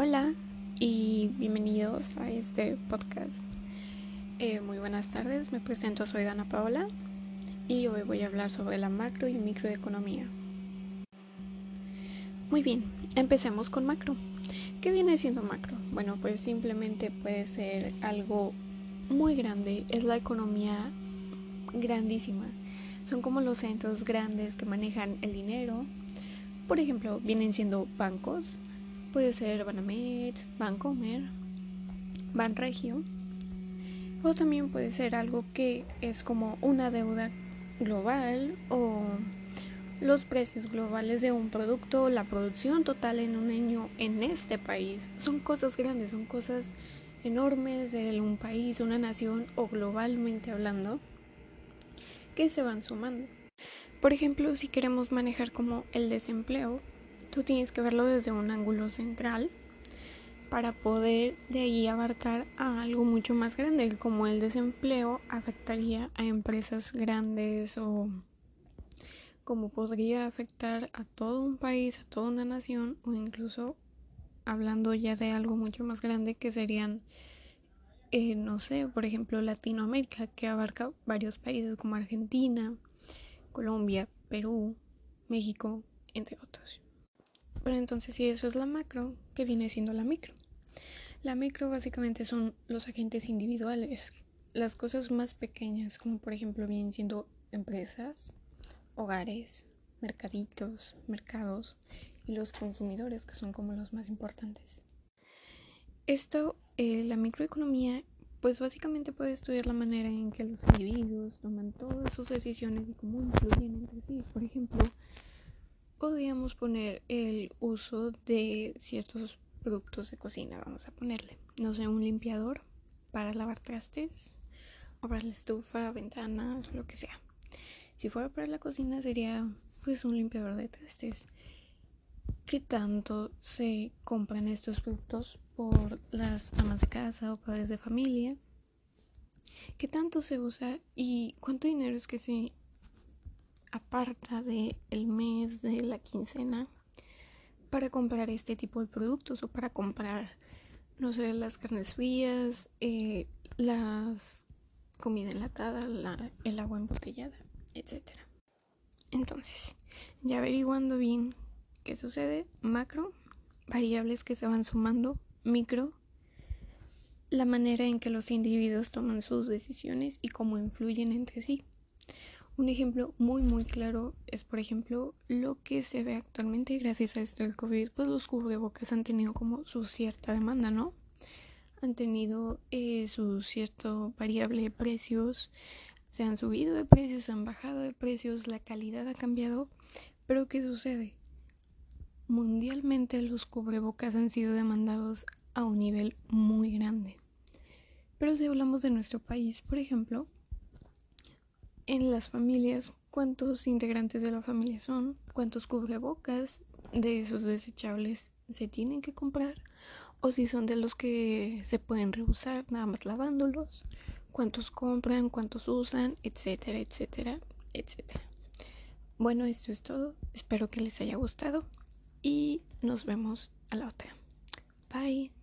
Hola y bienvenidos a este podcast. Eh, muy buenas tardes, me presento, soy Dana Paola y hoy voy a hablar sobre la macro y microeconomía. Muy bien, empecemos con macro. ¿Qué viene siendo macro? Bueno, pues simplemente puede ser algo muy grande, es la economía grandísima. Son como los centros grandes que manejan el dinero. Por ejemplo, vienen siendo bancos, Puede ser Banamex, Bancomer, Banregio. O también puede ser algo que es como una deuda global o los precios globales de un producto, la producción total en un año en este país. Son cosas grandes, son cosas enormes de un país, una nación o globalmente hablando que se van sumando. Por ejemplo, si queremos manejar como el desempleo, tienes que verlo desde un ángulo central para poder de ahí abarcar a algo mucho más grande, como el desempleo afectaría a empresas grandes o como podría afectar a todo un país, a toda una nación o incluso hablando ya de algo mucho más grande que serían, eh, no sé, por ejemplo Latinoamérica, que abarca varios países como Argentina, Colombia, Perú, México, entre otros. Pero entonces si eso es la macro, ¿qué viene siendo la micro? La micro básicamente son los agentes individuales, las cosas más pequeñas, como por ejemplo vienen siendo empresas, hogares, mercaditos, mercados y los consumidores, que son como los más importantes. Esto, eh, la microeconomía, pues básicamente puede estudiar la manera en que los individuos toman todas sus decisiones y cómo influyen entre sí. Por ejemplo, podríamos poner el uso de ciertos productos de cocina, vamos a ponerle, no sé, un limpiador para lavar trastes o para la estufa, ventanas, lo que sea. Si fuera para la cocina sería pues un limpiador de trastes. ¿Qué tanto se compran estos productos por las amas de casa o padres de familia? ¿Qué tanto se usa y cuánto dinero es que se aparta del el mes de la quincena para comprar este tipo de productos o para comprar, no sé, las carnes frías, eh, las comida enlatada, el agua embotellada, etc. Entonces, ya averiguando bien qué sucede, macro, variables que se van sumando, micro, la manera en que los individuos toman sus decisiones y cómo influyen entre sí. Un ejemplo muy muy claro es por ejemplo lo que se ve actualmente gracias a esto del COVID, pues los cubrebocas han tenido como su cierta demanda, ¿no? Han tenido eh, su cierto variable de precios, se han subido de precios, se han bajado de precios, la calidad ha cambiado, pero ¿qué sucede? Mundialmente los cubrebocas han sido demandados a un nivel muy grande. Pero si hablamos de nuestro país, por ejemplo, en las familias cuántos integrantes de la familia son, cuántos cubrebocas de esos desechables se tienen que comprar o si son de los que se pueden reusar nada más lavándolos, cuántos compran, cuántos usan, etcétera, etcétera, etcétera. Bueno, esto es todo. Espero que les haya gustado y nos vemos a la otra. Bye.